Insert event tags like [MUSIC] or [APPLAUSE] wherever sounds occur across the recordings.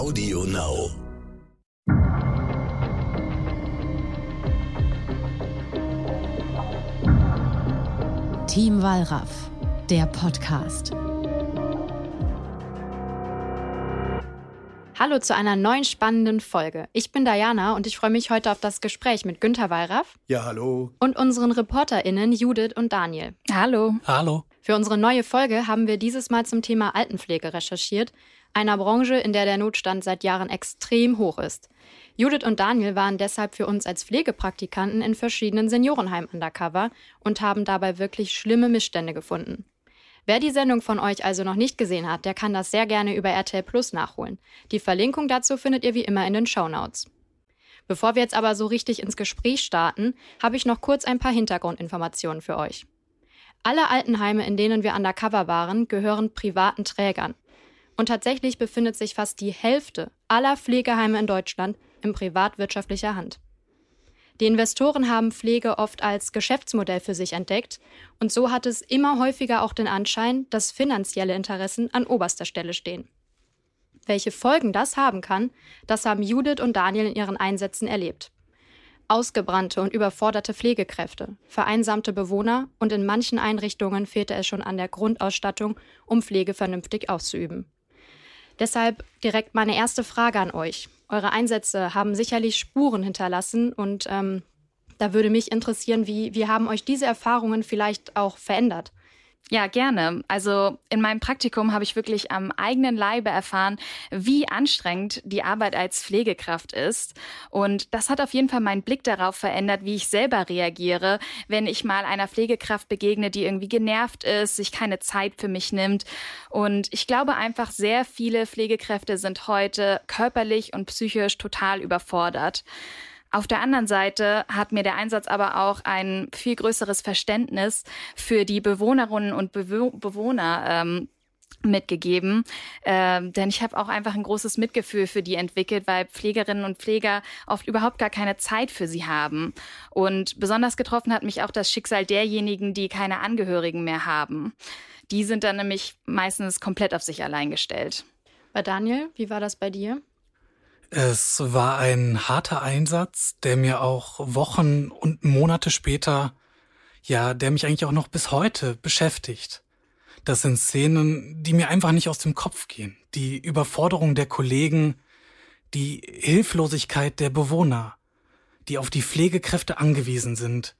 Audio Now. Team Wallraff, der Podcast. Hallo zu einer neuen spannenden Folge. Ich bin Diana und ich freue mich heute auf das Gespräch mit Günter Wallraff. Ja, hallo. Und unseren ReporterInnen Judith und Daniel. Hallo. Hallo. Für unsere neue Folge haben wir dieses Mal zum Thema Altenpflege recherchiert, einer Branche, in der der Notstand seit Jahren extrem hoch ist. Judith und Daniel waren deshalb für uns als Pflegepraktikanten in verschiedenen Seniorenheimen undercover und haben dabei wirklich schlimme Missstände gefunden. Wer die Sendung von euch also noch nicht gesehen hat, der kann das sehr gerne über RTL Plus nachholen. Die Verlinkung dazu findet ihr wie immer in den Show Notes. Bevor wir jetzt aber so richtig ins Gespräch starten, habe ich noch kurz ein paar Hintergrundinformationen für euch. Alle Altenheime, in denen wir undercover waren, gehören privaten Trägern. Und tatsächlich befindet sich fast die Hälfte aller Pflegeheime in Deutschland in privatwirtschaftlicher Hand. Die Investoren haben Pflege oft als Geschäftsmodell für sich entdeckt und so hat es immer häufiger auch den Anschein, dass finanzielle Interessen an oberster Stelle stehen. Welche Folgen das haben kann, das haben Judith und Daniel in ihren Einsätzen erlebt. Ausgebrannte und überforderte Pflegekräfte, vereinsamte Bewohner und in manchen Einrichtungen fehlte es schon an der Grundausstattung, um Pflege vernünftig auszuüben. Deshalb direkt meine erste Frage an euch. Eure Einsätze haben sicherlich Spuren hinterlassen und ähm, da würde mich interessieren, wie, wie haben euch diese Erfahrungen vielleicht auch verändert? Ja, gerne. Also in meinem Praktikum habe ich wirklich am eigenen Leibe erfahren, wie anstrengend die Arbeit als Pflegekraft ist. Und das hat auf jeden Fall meinen Blick darauf verändert, wie ich selber reagiere, wenn ich mal einer Pflegekraft begegne, die irgendwie genervt ist, sich keine Zeit für mich nimmt. Und ich glaube einfach, sehr viele Pflegekräfte sind heute körperlich und psychisch total überfordert. Auf der anderen Seite hat mir der Einsatz aber auch ein viel größeres Verständnis für die Bewohnerinnen und Bewo Bewohner ähm, mitgegeben, ähm, denn ich habe auch einfach ein großes Mitgefühl für die entwickelt, weil Pflegerinnen und Pfleger oft überhaupt gar keine Zeit für sie haben. Und besonders getroffen hat mich auch das Schicksal derjenigen, die keine Angehörigen mehr haben. Die sind dann nämlich meistens komplett auf sich allein gestellt. Bei Daniel, wie war das bei dir? Es war ein harter Einsatz, der mir auch Wochen und Monate später, ja, der mich eigentlich auch noch bis heute beschäftigt. Das sind Szenen, die mir einfach nicht aus dem Kopf gehen. Die Überforderung der Kollegen, die Hilflosigkeit der Bewohner, die auf die Pflegekräfte angewiesen sind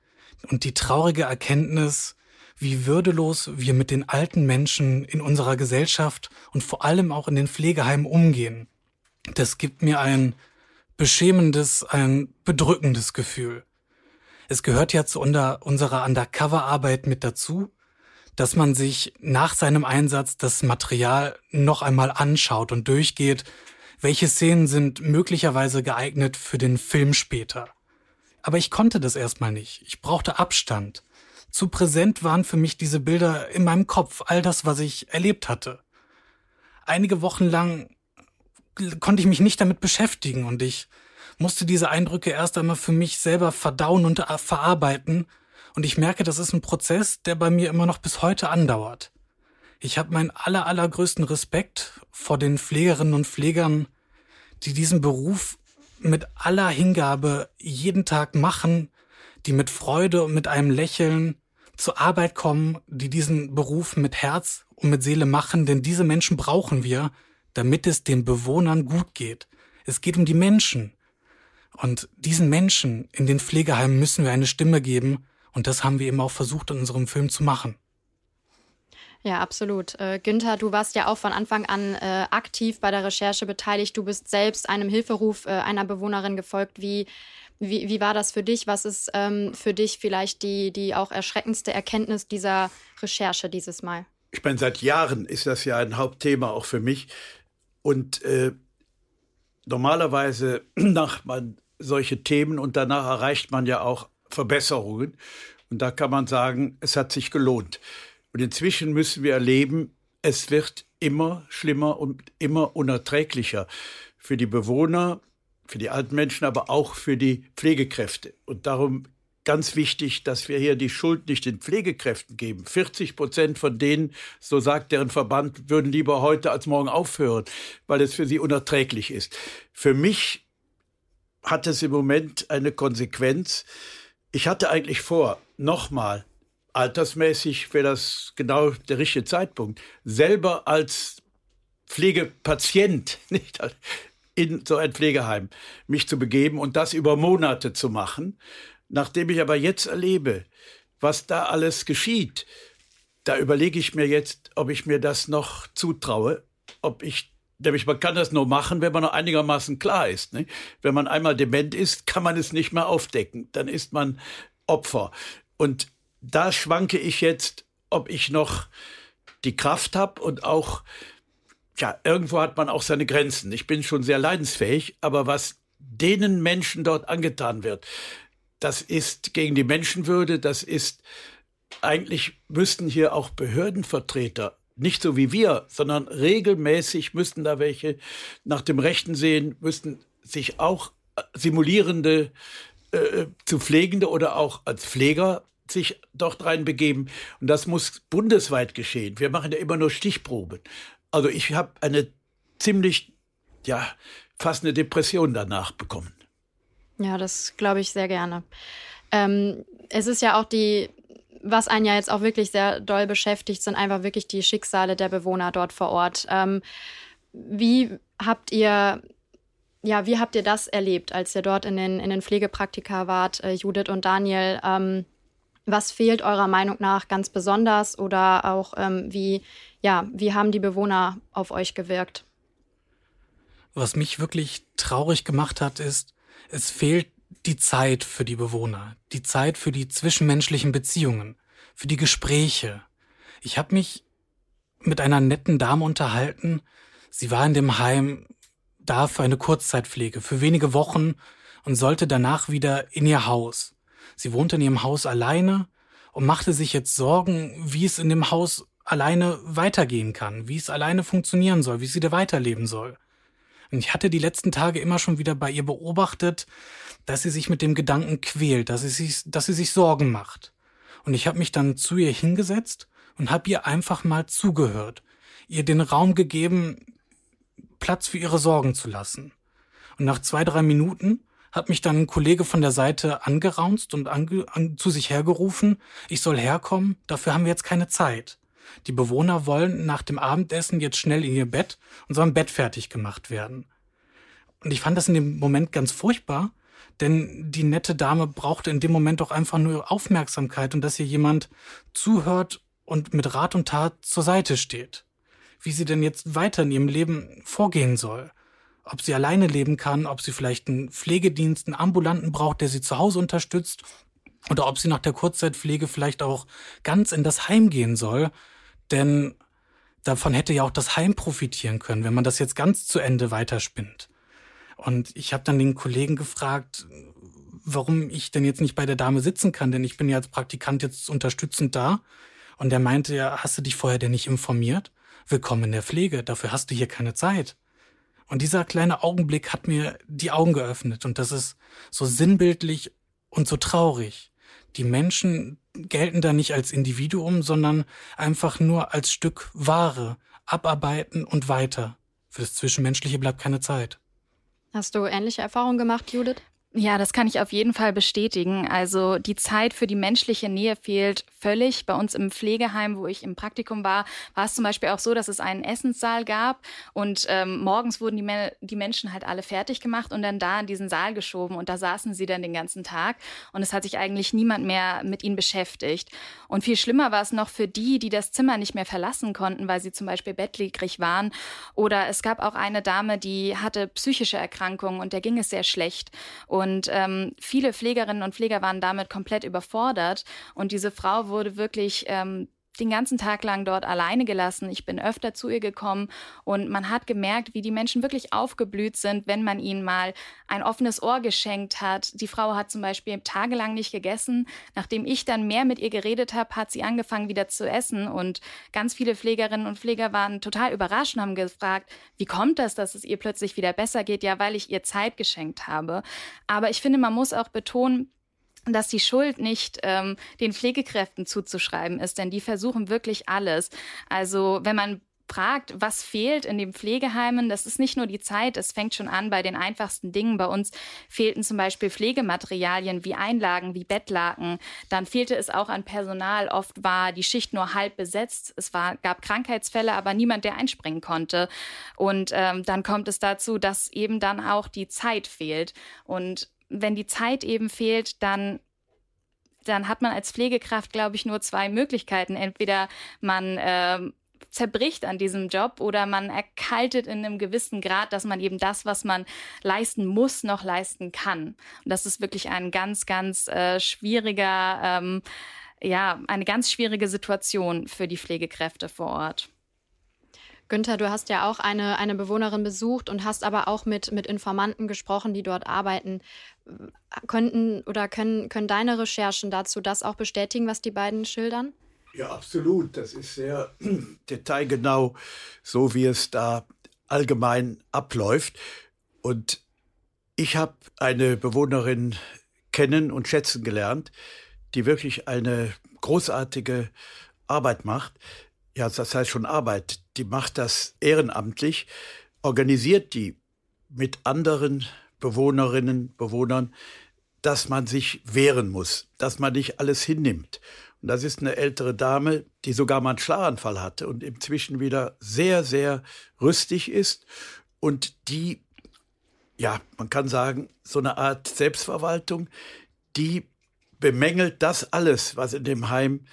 und die traurige Erkenntnis, wie würdelos wir mit den alten Menschen in unserer Gesellschaft und vor allem auch in den Pflegeheimen umgehen das gibt mir ein beschämendes, ein bedrückendes Gefühl. Es gehört ja zu unserer Undercover-Arbeit mit dazu, dass man sich nach seinem Einsatz das Material noch einmal anschaut und durchgeht, welche Szenen sind möglicherweise geeignet für den Film später. Aber ich konnte das erstmal nicht. Ich brauchte Abstand. Zu präsent waren für mich diese Bilder in meinem Kopf, all das, was ich erlebt hatte. Einige Wochen lang konnte ich mich nicht damit beschäftigen und ich musste diese Eindrücke erst einmal für mich selber verdauen und verarbeiten. Und ich merke, das ist ein Prozess, der bei mir immer noch bis heute andauert. Ich habe meinen aller, allergrößten Respekt vor den Pflegerinnen und Pflegern, die diesen Beruf mit aller Hingabe jeden Tag machen, die mit Freude und mit einem Lächeln zur Arbeit kommen, die diesen Beruf mit Herz und mit Seele machen, denn diese Menschen brauchen wir, damit es den Bewohnern gut geht. Es geht um die Menschen. Und diesen Menschen in den Pflegeheimen müssen wir eine Stimme geben. Und das haben wir eben auch versucht, in unserem Film zu machen. Ja, absolut. Äh, Günther, du warst ja auch von Anfang an äh, aktiv bei der Recherche beteiligt. Du bist selbst einem Hilferuf äh, einer Bewohnerin gefolgt. Wie, wie, wie war das für dich? Was ist ähm, für dich vielleicht die, die auch erschreckendste Erkenntnis dieser Recherche dieses Mal? Ich meine, seit Jahren ist das ja ein Hauptthema auch für mich. Und äh, normalerweise [CLEARS THROAT] macht man solche Themen und danach erreicht man ja auch Verbesserungen. Und da kann man sagen, es hat sich gelohnt. Und inzwischen müssen wir erleben, es wird immer schlimmer und immer unerträglicher für die Bewohner, für die alten Menschen, aber auch für die Pflegekräfte. Und darum ganz wichtig, dass wir hier die Schuld nicht den Pflegekräften geben. 40 Prozent von denen, so sagt deren Verband, würden lieber heute als morgen aufhören, weil es für sie unerträglich ist. Für mich hat es im Moment eine Konsequenz. Ich hatte eigentlich vor, nochmal, altersmäßig wäre das genau der richtige Zeitpunkt, selber als Pflegepatient, [LAUGHS] nicht in so ein Pflegeheim, mich zu begeben und das über Monate zu machen. Nachdem ich aber jetzt erlebe, was da alles geschieht, da überlege ich mir jetzt, ob ich mir das noch zutraue, ob ich Nämlich man kann das nur machen, wenn man noch einigermaßen klar ist. Ne? Wenn man einmal dement ist, kann man es nicht mehr aufdecken. Dann ist man Opfer. Und da schwanke ich jetzt, ob ich noch die Kraft habe und auch, ja, irgendwo hat man auch seine Grenzen. Ich bin schon sehr leidensfähig, aber was denen Menschen dort angetan wird, das ist gegen die Menschenwürde, das ist eigentlich müssten hier auch Behördenvertreter, nicht so wie wir, sondern regelmäßig müssten da welche nach dem Rechten sehen, müssten sich auch simulierende äh, zu Pflegende oder auch als Pfleger sich dort reinbegeben. Und das muss bundesweit geschehen. Wir machen ja immer nur Stichproben. Also ich habe eine ziemlich, ja, fast eine Depression danach bekommen. Ja, das glaube ich sehr gerne. Ähm, es ist ja auch die, was einen ja jetzt auch wirklich sehr doll beschäftigt, sind einfach wirklich die Schicksale der Bewohner dort vor Ort. Ähm, wie habt ihr, ja, wie habt ihr das erlebt, als ihr dort in den, in den Pflegepraktika wart, äh, Judith und Daniel? Ähm, was fehlt eurer Meinung nach ganz besonders oder auch ähm, wie, ja, wie haben die Bewohner auf euch gewirkt? Was mich wirklich traurig gemacht hat, ist, es fehlt die Zeit für die Bewohner, die Zeit für die zwischenmenschlichen Beziehungen, für die Gespräche. Ich habe mich mit einer netten Dame unterhalten. Sie war in dem Heim da für eine Kurzzeitpflege, für wenige Wochen und sollte danach wieder in ihr Haus. Sie wohnte in ihrem Haus alleine und machte sich jetzt Sorgen, wie es in dem Haus alleine weitergehen kann, wie es alleine funktionieren soll, wie sie da weiterleben soll. Und ich hatte die letzten Tage immer schon wieder bei ihr beobachtet, dass sie sich mit dem Gedanken quält, dass sie sich, dass sie sich Sorgen macht. Und ich habe mich dann zu ihr hingesetzt und habe ihr einfach mal zugehört, ihr den Raum gegeben, Platz für ihre Sorgen zu lassen. Und nach zwei, drei Minuten hat mich dann ein Kollege von der Seite angeraunzt und ange, an, zu sich hergerufen, ich soll herkommen, dafür haben wir jetzt keine Zeit. Die Bewohner wollen nach dem Abendessen jetzt schnell in ihr Bett und sollen Bett fertig gemacht werden. Und ich fand das in dem Moment ganz furchtbar, denn die nette Dame brauchte in dem Moment doch einfach nur Aufmerksamkeit und dass ihr jemand zuhört und mit Rat und Tat zur Seite steht. Wie sie denn jetzt weiter in ihrem Leben vorgehen soll. Ob sie alleine leben kann, ob sie vielleicht einen Pflegedienst, einen Ambulanten braucht, der sie zu Hause unterstützt, oder ob sie nach der Kurzzeitpflege vielleicht auch ganz in das Heim gehen soll, denn davon hätte ja auch das Heim profitieren können, wenn man das jetzt ganz zu Ende weiterspinnt. Und ich habe dann den Kollegen gefragt, warum ich denn jetzt nicht bei der Dame sitzen kann, denn ich bin ja als Praktikant jetzt unterstützend da. Und er meinte ja, hast du dich vorher denn nicht informiert? Willkommen in der Pflege, dafür hast du hier keine Zeit. Und dieser kleine Augenblick hat mir die Augen geöffnet und das ist so sinnbildlich und so traurig. Die Menschen gelten da nicht als Individuum, sondern einfach nur als Stück Ware, abarbeiten und weiter. Für das Zwischenmenschliche bleibt keine Zeit. Hast du ähnliche Erfahrungen gemacht, Judith? Ja, das kann ich auf jeden Fall bestätigen. Also die Zeit für die menschliche Nähe fehlt völlig. Bei uns im Pflegeheim, wo ich im Praktikum war, war es zum Beispiel auch so, dass es einen Essenssaal gab und ähm, morgens wurden die, die Menschen halt alle fertig gemacht und dann da in diesen Saal geschoben und da saßen sie dann den ganzen Tag und es hat sich eigentlich niemand mehr mit ihnen beschäftigt. Und viel schlimmer war es noch für die, die das Zimmer nicht mehr verlassen konnten, weil sie zum Beispiel bettlägerig waren oder es gab auch eine Dame, die hatte psychische Erkrankungen und der ging es sehr schlecht. Und und ähm, viele Pflegerinnen und Pfleger waren damit komplett überfordert. Und diese Frau wurde wirklich ähm, den ganzen Tag lang dort alleine gelassen. Ich bin öfter zu ihr gekommen und man hat gemerkt, wie die Menschen wirklich aufgeblüht sind, wenn man ihnen mal ein offenes Ohr geschenkt hat. Die Frau hat zum Beispiel tagelang nicht gegessen. Nachdem ich dann mehr mit ihr geredet habe, hat sie angefangen wieder zu essen und ganz viele Pflegerinnen und Pfleger waren total überrascht und haben gefragt, wie kommt das, dass es ihr plötzlich wieder besser geht? Ja, weil ich ihr Zeit geschenkt habe. Aber ich finde, man muss auch betonen, dass die Schuld nicht ähm, den Pflegekräften zuzuschreiben ist, denn die versuchen wirklich alles. Also wenn man fragt, was fehlt in den Pflegeheimen, das ist nicht nur die Zeit, es fängt schon an bei den einfachsten Dingen. Bei uns fehlten zum Beispiel Pflegematerialien wie Einlagen, wie Bettlaken. Dann fehlte es auch an Personal. Oft war die Schicht nur halb besetzt. Es war, gab Krankheitsfälle, aber niemand, der einspringen konnte. Und ähm, dann kommt es dazu, dass eben dann auch die Zeit fehlt. Und wenn die Zeit eben fehlt, dann dann hat man als Pflegekraft, glaube ich, nur zwei Möglichkeiten. Entweder man ähm, zerbricht an diesem Job oder man erkaltet in einem gewissen Grad, dass man eben das, was man leisten muss, noch leisten kann. Und das ist wirklich ein ganz, ganz äh, schwieriger, ähm, ja, eine ganz schwierige Situation für die Pflegekräfte vor Ort. Günther, du hast ja auch eine, eine Bewohnerin besucht und hast aber auch mit, mit Informanten gesprochen, die dort arbeiten. Könnten oder können, können deine Recherchen dazu das auch bestätigen, was die beiden schildern? Ja, absolut. Das ist sehr [CLEARS THROAT] detailgenau, so wie es da allgemein abläuft. Und ich habe eine Bewohnerin kennen und schätzen gelernt, die wirklich eine großartige Arbeit macht. Ja, das heißt schon Arbeit. Die macht das ehrenamtlich, organisiert die mit anderen Bewohnerinnen, Bewohnern, dass man sich wehren muss, dass man nicht alles hinnimmt. Und das ist eine ältere Dame, die sogar mal einen Schlaganfall hatte und inzwischen wieder sehr, sehr rüstig ist und die, ja, man kann sagen, so eine Art Selbstverwaltung, die bemängelt das alles, was in dem Heim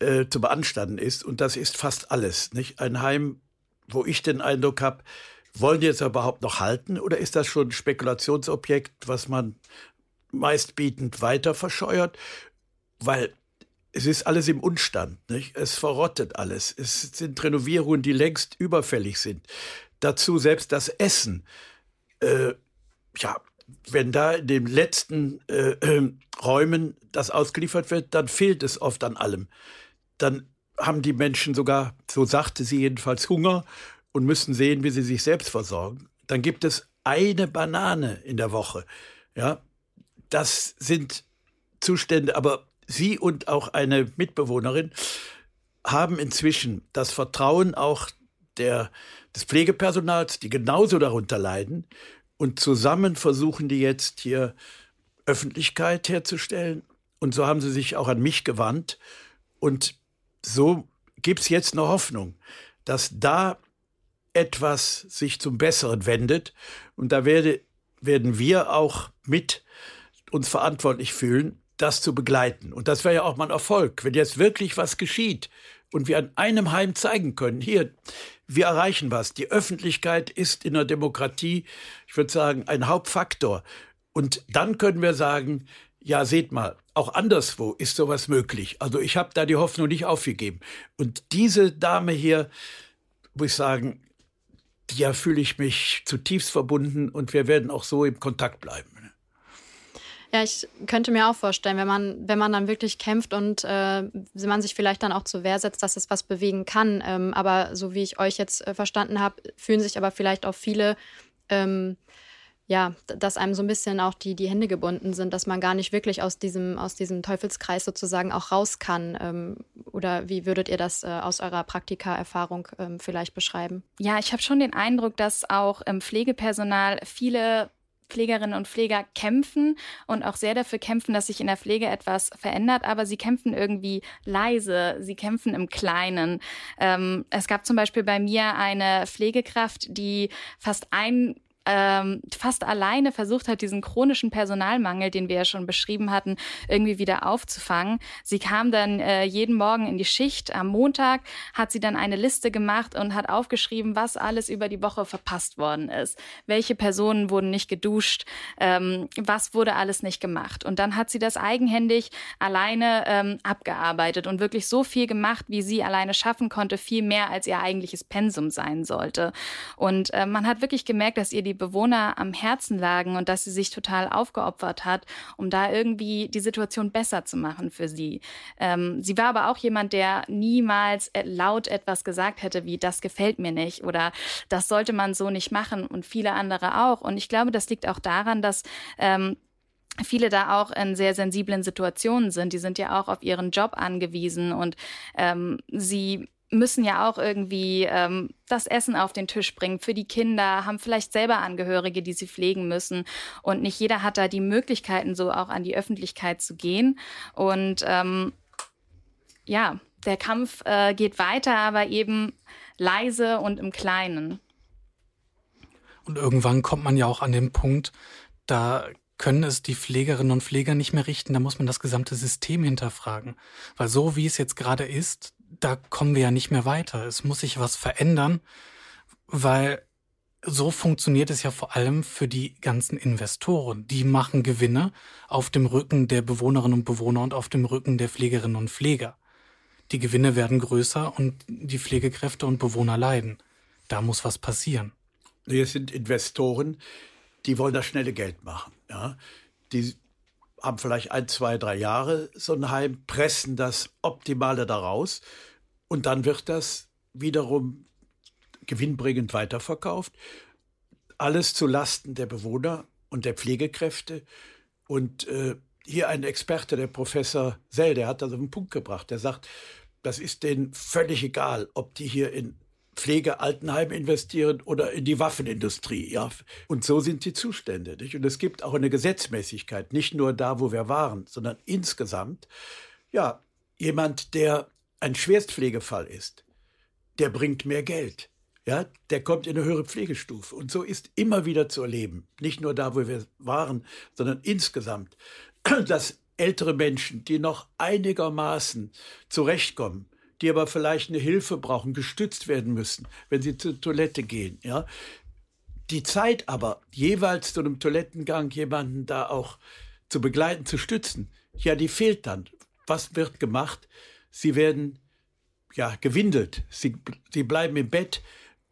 äh, zu beanstanden ist. Und das ist fast alles. Nicht? Ein Heim, wo ich den Eindruck habe, wollen die jetzt überhaupt noch halten oder ist das schon ein Spekulationsobjekt, was man meistbietend weiter verscheuert? Weil es ist alles im Unstand. Nicht? Es verrottet alles. Es sind Renovierungen, die längst überfällig sind. Dazu selbst das Essen. Äh, ja, wenn da in den letzten äh, äh, Räumen das ausgeliefert wird, dann fehlt es oft an allem. Dann haben die Menschen sogar, so sagte sie jedenfalls, Hunger und müssen sehen, wie sie sich selbst versorgen. Dann gibt es eine Banane in der Woche. Ja, das sind Zustände, aber Sie und auch eine Mitbewohnerin haben inzwischen das Vertrauen auch der, des Pflegepersonals, die genauso darunter leiden. Und zusammen versuchen die jetzt hier Öffentlichkeit herzustellen. Und so haben sie sich auch an mich gewandt. Und so gibt es jetzt eine Hoffnung, dass da etwas sich zum Besseren wendet. Und da werde, werden wir auch mit uns verantwortlich fühlen, das zu begleiten. Und das wäre ja auch mal ein Erfolg, wenn jetzt wirklich was geschieht und wir an einem Heim zeigen können, hier, wir erreichen was. Die Öffentlichkeit ist in der Demokratie, ich würde sagen, ein Hauptfaktor. Und dann können wir sagen, ja, seht mal, auch anderswo ist sowas möglich. Also ich habe da die Hoffnung nicht aufgegeben. Und diese Dame hier, muss ich sagen, ja fühle ich mich zutiefst verbunden und wir werden auch so im Kontakt bleiben. Ja, ich könnte mir auch vorstellen, wenn man, wenn man dann wirklich kämpft und äh, man sich vielleicht dann auch zur Wehr setzt, dass es was bewegen kann. Ähm, aber so wie ich euch jetzt äh, verstanden habe, fühlen sich aber vielleicht auch viele, ähm, ja, dass einem so ein bisschen auch die, die Hände gebunden sind, dass man gar nicht wirklich aus diesem, aus diesem Teufelskreis sozusagen auch raus kann. Ähm, oder wie würdet ihr das äh, aus eurer Praktika-Erfahrung ähm, vielleicht beschreiben? Ja, ich habe schon den Eindruck, dass auch im Pflegepersonal viele Pflegerinnen und Pfleger kämpfen und auch sehr dafür kämpfen, dass sich in der Pflege etwas verändert, aber sie kämpfen irgendwie leise, sie kämpfen im Kleinen. Ähm, es gab zum Beispiel bei mir eine Pflegekraft, die fast ein ähm, fast alleine versucht hat, diesen chronischen Personalmangel, den wir ja schon beschrieben hatten, irgendwie wieder aufzufangen. Sie kam dann äh, jeden Morgen in die Schicht. Am Montag hat sie dann eine Liste gemacht und hat aufgeschrieben, was alles über die Woche verpasst worden ist. Welche Personen wurden nicht geduscht, ähm, was wurde alles nicht gemacht. Und dann hat sie das eigenhändig alleine ähm, abgearbeitet und wirklich so viel gemacht, wie sie alleine schaffen konnte, viel mehr als ihr eigentliches Pensum sein sollte. Und äh, man hat wirklich gemerkt, dass ihr die Bewohner am Herzen lagen und dass sie sich total aufgeopfert hat, um da irgendwie die Situation besser zu machen für sie. Ähm, sie war aber auch jemand, der niemals laut etwas gesagt hätte, wie das gefällt mir nicht oder das sollte man so nicht machen und viele andere auch. Und ich glaube, das liegt auch daran, dass ähm, viele da auch in sehr sensiblen Situationen sind. Die sind ja auch auf ihren Job angewiesen und ähm, sie müssen ja auch irgendwie ähm, das Essen auf den Tisch bringen für die Kinder, haben vielleicht selber Angehörige, die sie pflegen müssen. Und nicht jeder hat da die Möglichkeiten, so auch an die Öffentlichkeit zu gehen. Und ähm, ja, der Kampf äh, geht weiter, aber eben leise und im Kleinen. Und irgendwann kommt man ja auch an den Punkt, da können es die Pflegerinnen und Pfleger nicht mehr richten, da muss man das gesamte System hinterfragen. Weil so wie es jetzt gerade ist, da kommen wir ja nicht mehr weiter. Es muss sich was verändern, weil so funktioniert es ja vor allem für die ganzen Investoren. Die machen Gewinne auf dem Rücken der Bewohnerinnen und Bewohner und auf dem Rücken der Pflegerinnen und Pfleger. Die Gewinne werden größer und die Pflegekräfte und Bewohner leiden. Da muss was passieren. Hier sind Investoren, die wollen das schnelle Geld machen. Ja? Die haben vielleicht ein, zwei, drei Jahre so ein Heim, pressen das Optimale daraus und dann wird das wiederum gewinnbringend weiterverkauft. Alles zu Lasten der Bewohner und der Pflegekräfte. Und äh, hier ein Experte, der Professor Sell, der hat das auf den Punkt gebracht. Der sagt, das ist denen völlig egal, ob die hier in Pflege, Altenheim investieren oder in die Waffenindustrie. Ja. Und so sind die Zustände. Nicht? Und es gibt auch eine Gesetzmäßigkeit, nicht nur da, wo wir waren, sondern insgesamt. Ja, jemand, der ein Schwerstpflegefall ist, der bringt mehr Geld. Ja, der kommt in eine höhere Pflegestufe. Und so ist immer wieder zu erleben, nicht nur da, wo wir waren, sondern insgesamt, [CLEARS THROAT] dass ältere Menschen, die noch einigermaßen zurechtkommen, die aber vielleicht eine Hilfe brauchen, gestützt werden müssen, wenn sie zur Toilette gehen. Ja? Die Zeit aber, jeweils zu einem Toilettengang jemanden da auch zu begleiten, zu stützen, ja, die fehlt dann. Was wird gemacht? Sie werden ja gewindelt, sie, sie bleiben im Bett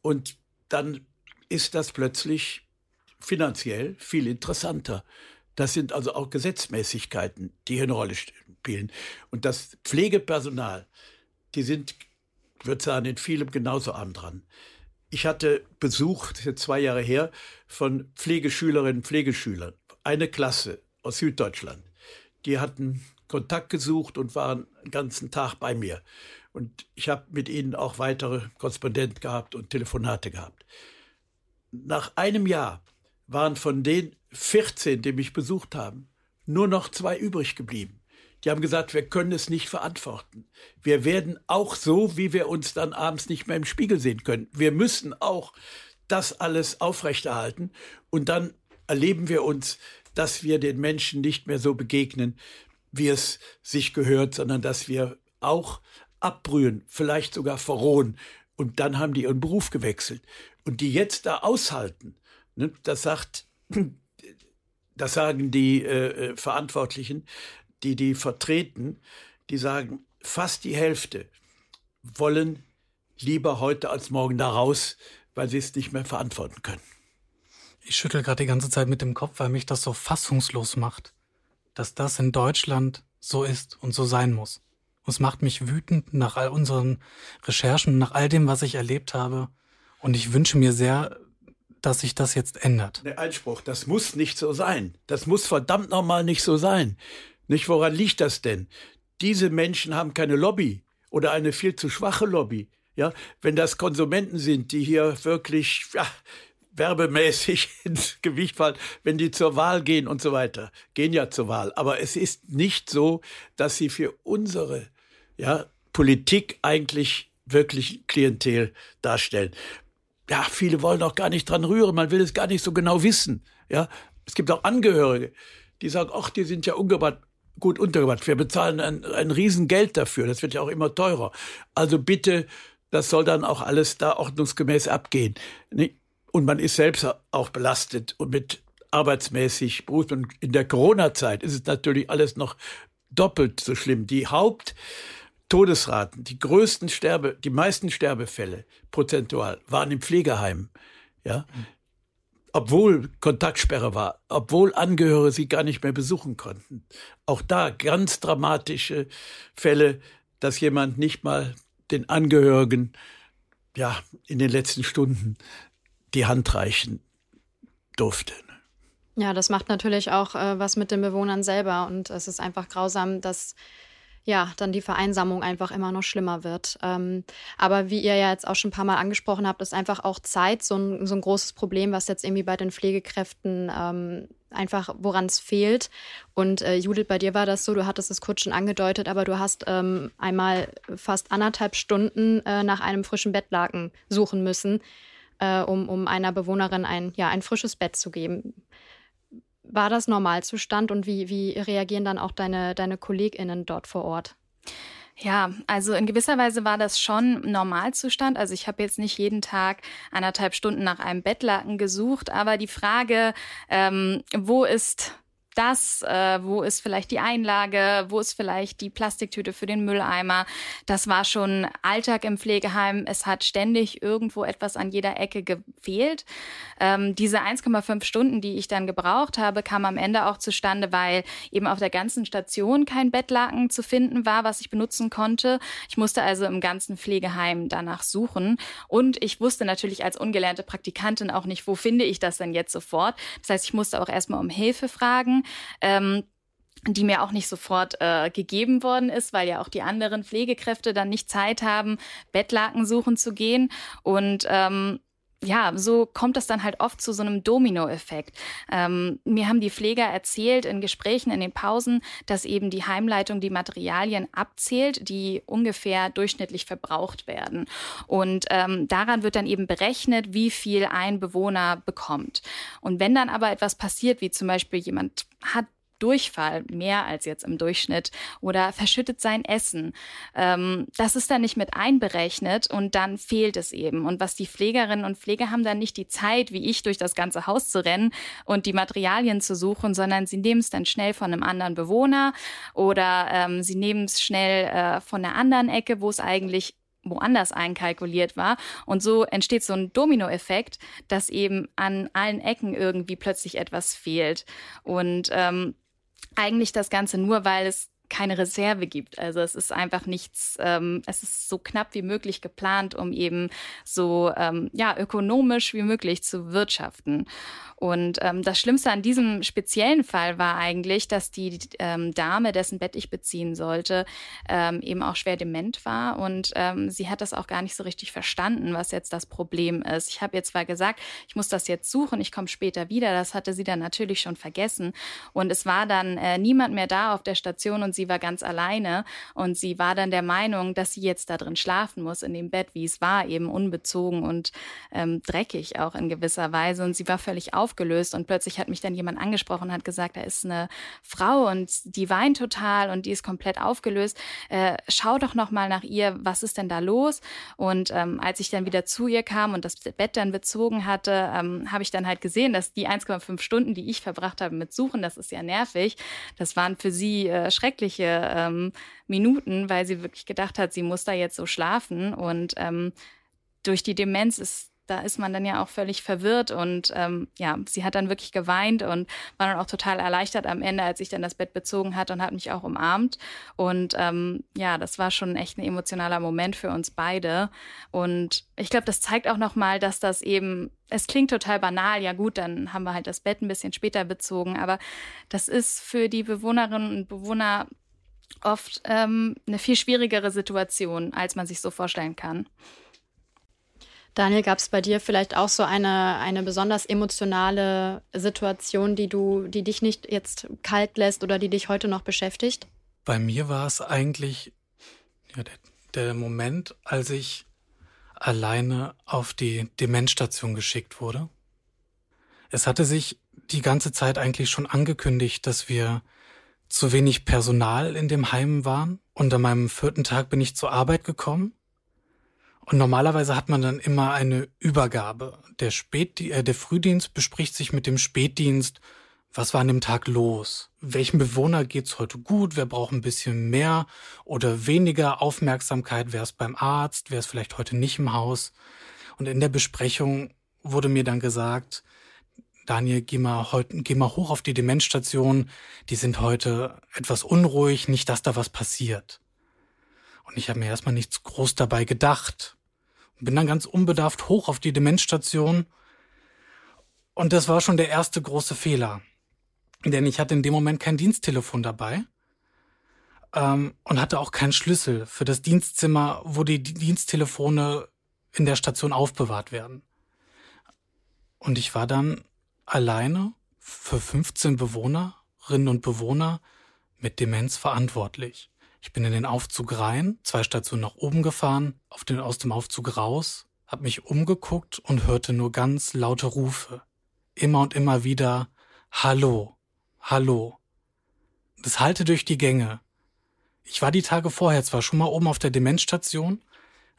und dann ist das plötzlich finanziell viel interessanter. Das sind also auch Gesetzmäßigkeiten, die hier eine Rolle spielen. Und das Pflegepersonal, die sind, würde sagen, in vielem genauso arm dran. Ich hatte Besuch, das ist jetzt zwei Jahre her, von Pflegeschülerinnen und Pflegeschülern. Eine Klasse aus Süddeutschland. Die hatten Kontakt gesucht und waren den ganzen Tag bei mir. Und ich habe mit ihnen auch weitere Korrespondenten gehabt und Telefonate gehabt. Nach einem Jahr waren von den 14, die mich besucht haben, nur noch zwei übrig geblieben. Die haben gesagt, wir können es nicht verantworten. Wir werden auch so, wie wir uns dann abends nicht mehr im Spiegel sehen können. Wir müssen auch das alles aufrechterhalten und dann erleben wir uns, dass wir den Menschen nicht mehr so begegnen, wie es sich gehört, sondern dass wir auch abbrühen, vielleicht sogar verrohen. Und dann haben die ihren Beruf gewechselt. Und die jetzt da aushalten, ne, das sagt, [CLEARS THROAT] das sagen die äh, äh Verantwortlichen, die die vertreten, die sagen, fast die Hälfte wollen lieber heute als morgen da raus, weil sie es nicht mehr verantworten können. Ich schüttel gerade die ganze Zeit mit dem Kopf, weil mich das so fassungslos macht, dass das in Deutschland so ist und so sein muss. Und es macht mich wütend nach all unseren Recherchen, nach all dem, was ich erlebt habe. Und ich wünsche mir sehr, dass sich das jetzt ändert. Der Einspruch, das muss nicht so sein. Das muss verdammt nochmal nicht so sein. Nicht, woran liegt das denn? Diese Menschen haben keine Lobby oder eine viel zu schwache Lobby. Ja, wenn das Konsumenten sind, die hier wirklich ja, werbemäßig [LAUGHS] ins Gewicht fallen, wenn die zur Wahl gehen und so weiter, gehen ja zur Wahl. Aber es ist nicht so, dass sie für unsere ja, Politik eigentlich wirklich Klientel darstellen. Ja, viele wollen auch gar nicht dran rühren, man will es gar nicht so genau wissen. Ja, es gibt auch Angehörige, die sagen, ach, die sind ja ungebracht gut untergebracht. Wir bezahlen ein, ein Riesengeld dafür. Das wird ja auch immer teurer. Also bitte, das soll dann auch alles da ordnungsgemäß abgehen. Und man ist selbst auch belastet und mit arbeitsmäßig, Berufs- und in der Corona-Zeit ist es natürlich alles noch doppelt so schlimm. Die Haupttodesraten, die größten Sterbe, die meisten Sterbefälle prozentual waren im Pflegeheim. Ja, obwohl Kontaktsperre war, obwohl Angehörige sie gar nicht mehr besuchen konnten. Auch da ganz dramatische Fälle, dass jemand nicht mal den Angehörigen ja in den letzten Stunden die Hand reichen durfte. Ja, das macht natürlich auch äh, was mit den Bewohnern selber und es ist einfach grausam, dass ja, dann die Vereinsamung einfach immer noch schlimmer wird. Ähm, aber wie ihr ja jetzt auch schon ein paar Mal angesprochen habt, ist einfach auch Zeit so ein, so ein großes Problem, was jetzt irgendwie bei den Pflegekräften ähm, einfach, woran es fehlt. Und äh, Judith, bei dir war das so, du hattest es kurz schon angedeutet, aber du hast ähm, einmal fast anderthalb Stunden äh, nach einem frischen Bettlaken suchen müssen, äh, um, um einer Bewohnerin ein, ja, ein frisches Bett zu geben. War das Normalzustand und wie, wie reagieren dann auch deine, deine KollegInnen dort vor Ort? Ja, also in gewisser Weise war das schon Normalzustand. Also ich habe jetzt nicht jeden Tag anderthalb Stunden nach einem Bettlaken gesucht, aber die Frage, ähm, wo ist das, äh, wo ist vielleicht die Einlage, wo ist vielleicht die Plastiktüte für den Mülleimer. Das war schon Alltag im Pflegeheim. Es hat ständig irgendwo etwas an jeder Ecke gefehlt. Ähm, diese 1,5 Stunden, die ich dann gebraucht habe, kam am Ende auch zustande, weil eben auf der ganzen Station kein Bettlaken zu finden war, was ich benutzen konnte. Ich musste also im ganzen Pflegeheim danach suchen. Und ich wusste natürlich als ungelernte Praktikantin auch nicht, wo finde ich das denn jetzt sofort. Das heißt, ich musste auch erstmal um Hilfe fragen ähm, die mir auch nicht sofort äh, gegeben worden ist, weil ja auch die anderen Pflegekräfte dann nicht Zeit haben, Bettlaken suchen zu gehen. Und ähm, ja, so kommt es dann halt oft zu so einem Dominoeffekt. Ähm, mir haben die Pfleger erzählt in Gesprächen, in den Pausen, dass eben die Heimleitung die Materialien abzählt, die ungefähr durchschnittlich verbraucht werden. Und ähm, daran wird dann eben berechnet, wie viel ein Bewohner bekommt. Und wenn dann aber etwas passiert, wie zum Beispiel jemand hat Durchfall, mehr als jetzt im Durchschnitt, oder verschüttet sein Essen. Ähm, das ist dann nicht mit einberechnet und dann fehlt es eben. Und was die Pflegerinnen und Pfleger haben dann nicht die Zeit, wie ich, durch das ganze Haus zu rennen und die Materialien zu suchen, sondern sie nehmen es dann schnell von einem anderen Bewohner oder ähm, sie nehmen es schnell äh, von der anderen Ecke, wo es eigentlich woanders einkalkuliert war. Und so entsteht so ein Dominoeffekt, dass eben an allen Ecken irgendwie plötzlich etwas fehlt. Und ähm, eigentlich das Ganze nur, weil es keine Reserve gibt. Also es ist einfach nichts, ähm, es ist so knapp wie möglich geplant, um eben so ähm, ja ökonomisch wie möglich zu wirtschaften. Und ähm, das Schlimmste an diesem speziellen Fall war eigentlich, dass die ähm, Dame, dessen Bett ich beziehen sollte, ähm, eben auch schwer dement war und ähm, sie hat das auch gar nicht so richtig verstanden, was jetzt das Problem ist. Ich habe ihr zwar gesagt, ich muss das jetzt suchen, ich komme später wieder. Das hatte sie dann natürlich schon vergessen und es war dann äh, niemand mehr da auf der Station und sie war ganz alleine und sie war dann der Meinung, dass sie jetzt da drin schlafen muss in dem Bett, wie es war, eben unbezogen und ähm, dreckig auch in gewisser Weise und sie war völlig auf aufgelöst und plötzlich hat mich dann jemand angesprochen und hat gesagt, da ist eine Frau und die weint total und die ist komplett aufgelöst. Äh, schau doch noch mal nach ihr, was ist denn da los? Und ähm, als ich dann wieder zu ihr kam und das Bett dann bezogen hatte, ähm, habe ich dann halt gesehen, dass die 1,5 Stunden, die ich verbracht habe mit Suchen, das ist ja nervig, das waren für sie äh, schreckliche ähm, Minuten, weil sie wirklich gedacht hat, sie muss da jetzt so schlafen. Und ähm, durch die Demenz ist da ist man dann ja auch völlig verwirrt und ähm, ja, sie hat dann wirklich geweint und war dann auch total erleichtert am Ende, als ich dann das Bett bezogen hat und hat mich auch umarmt. Und ähm, ja, das war schon echt ein emotionaler Moment für uns beide. Und ich glaube, das zeigt auch nochmal, dass das eben, es klingt total banal, ja gut, dann haben wir halt das Bett ein bisschen später bezogen, aber das ist für die Bewohnerinnen und Bewohner oft ähm, eine viel schwierigere Situation, als man sich so vorstellen kann. Daniel, gab es bei dir vielleicht auch so eine, eine besonders emotionale Situation, die du, die dich nicht jetzt kalt lässt oder die dich heute noch beschäftigt? Bei mir war es eigentlich ja, der, der Moment, als ich alleine auf die Demenzstation geschickt wurde. Es hatte sich die ganze Zeit eigentlich schon angekündigt, dass wir zu wenig Personal in dem Heim waren. Und an meinem vierten Tag bin ich zur Arbeit gekommen und normalerweise hat man dann immer eine Übergabe. Der, Spät äh, der Frühdienst bespricht sich mit dem Spätdienst, was war an dem Tag los? Welchem Bewohner geht's heute gut? Wer braucht ein bisschen mehr oder weniger Aufmerksamkeit? Wer ist beim Arzt? Wer ist vielleicht heute nicht im Haus? Und in der Besprechung wurde mir dann gesagt, Daniel, geh mal heute, geh mal hoch auf die Demenzstation. Die sind heute etwas unruhig, nicht, dass da was passiert. Und ich habe mir erstmal nichts groß dabei gedacht. Bin dann ganz unbedarft hoch auf die Demenzstation. Und das war schon der erste große Fehler. Denn ich hatte in dem Moment kein Diensttelefon dabei ähm, und hatte auch keinen Schlüssel für das Dienstzimmer, wo die Diensttelefone in der Station aufbewahrt werden. Und ich war dann alleine für 15 Bewohnerinnen und Bewohner mit Demenz verantwortlich. Ich bin in den Aufzug rein, zwei Stationen nach oben gefahren, auf den, aus dem Aufzug raus, habe mich umgeguckt und hörte nur ganz laute Rufe. Immer und immer wieder Hallo, Hallo. Das halte durch die Gänge. Ich war die Tage vorher zwar schon mal oben auf der Demenzstation,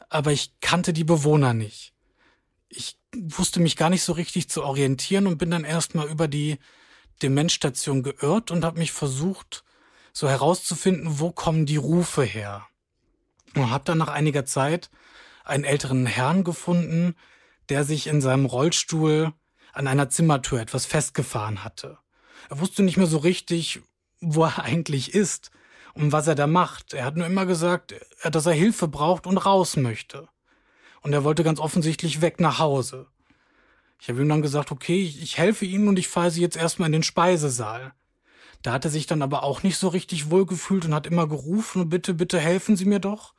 aber ich kannte die Bewohner nicht. Ich wusste mich gar nicht so richtig zu orientieren und bin dann erstmal über die Demenzstation geirrt und habe mich versucht, so herauszufinden, wo kommen die Rufe her. Und habe dann nach einiger Zeit einen älteren Herrn gefunden, der sich in seinem Rollstuhl an einer Zimmertür etwas festgefahren hatte. Er wusste nicht mehr so richtig, wo er [LAUGHS] eigentlich ist und was er da macht. Er hat nur immer gesagt, dass er Hilfe braucht und raus möchte. Und er wollte ganz offensichtlich weg nach Hause. Ich habe ihm dann gesagt, okay, ich helfe Ihnen und ich fahre Sie jetzt erstmal in den Speisesaal. Da hat er sich dann aber auch nicht so richtig wohlgefühlt und hat immer gerufen, bitte, bitte helfen Sie mir doch.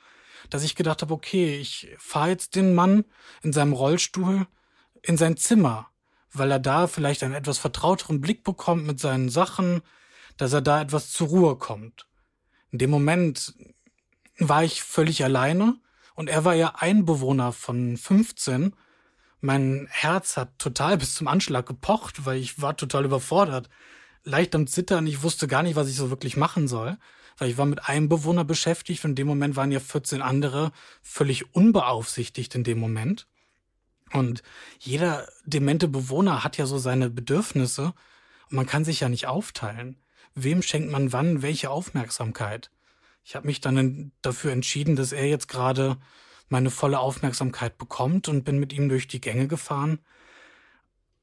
Dass ich gedacht habe, okay, ich fahre jetzt den Mann in seinem Rollstuhl in sein Zimmer, weil er da vielleicht einen etwas vertrauteren Blick bekommt mit seinen Sachen, dass er da etwas zur Ruhe kommt. In dem Moment war ich völlig alleine und er war ja ein Bewohner von 15. Mein Herz hat total bis zum Anschlag gepocht, weil ich war total überfordert. Leicht am Zittern, ich wusste gar nicht, was ich so wirklich machen soll, weil ich war mit einem Bewohner beschäftigt und in dem Moment waren ja 14 andere völlig unbeaufsichtigt in dem Moment. Und jeder demente Bewohner hat ja so seine Bedürfnisse und man kann sich ja nicht aufteilen wem schenkt man wann welche Aufmerksamkeit. Ich habe mich dann dafür entschieden, dass er jetzt gerade meine volle Aufmerksamkeit bekommt und bin mit ihm durch die Gänge gefahren,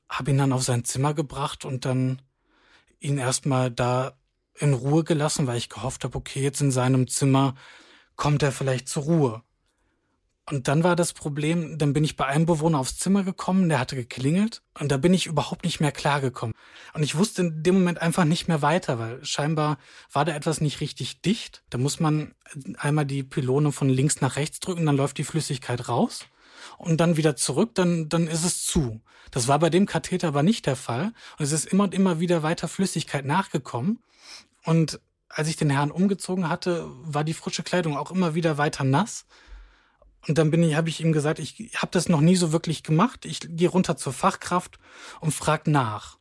habe ihn dann auf sein Zimmer gebracht und dann ihn erstmal da in Ruhe gelassen, weil ich gehofft habe, okay, jetzt in seinem Zimmer kommt er vielleicht zur Ruhe. Und dann war das Problem, dann bin ich bei einem Bewohner aufs Zimmer gekommen, der hatte geklingelt und da bin ich überhaupt nicht mehr klargekommen. Und ich wusste in dem Moment einfach nicht mehr weiter, weil scheinbar war da etwas nicht richtig dicht. Da muss man einmal die Pylone von links nach rechts drücken, dann läuft die Flüssigkeit raus und dann wieder zurück, dann, dann ist es zu. Das war bei dem Katheter aber nicht der Fall und es ist immer und immer wieder weiter Flüssigkeit nachgekommen und als ich den Herrn umgezogen hatte, war die frische Kleidung auch immer wieder weiter nass. Und dann bin ich, habe ich ihm gesagt, ich habe das noch nie so wirklich gemacht. Ich gehe runter zur Fachkraft und frag nach.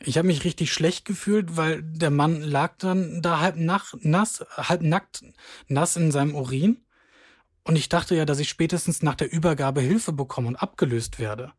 Ich habe mich richtig schlecht gefühlt, weil der Mann lag dann da halb nach, nass, halb nackt nass in seinem Urin. Und ich dachte ja, dass ich spätestens nach der Übergabe Hilfe bekomme und abgelöst werde.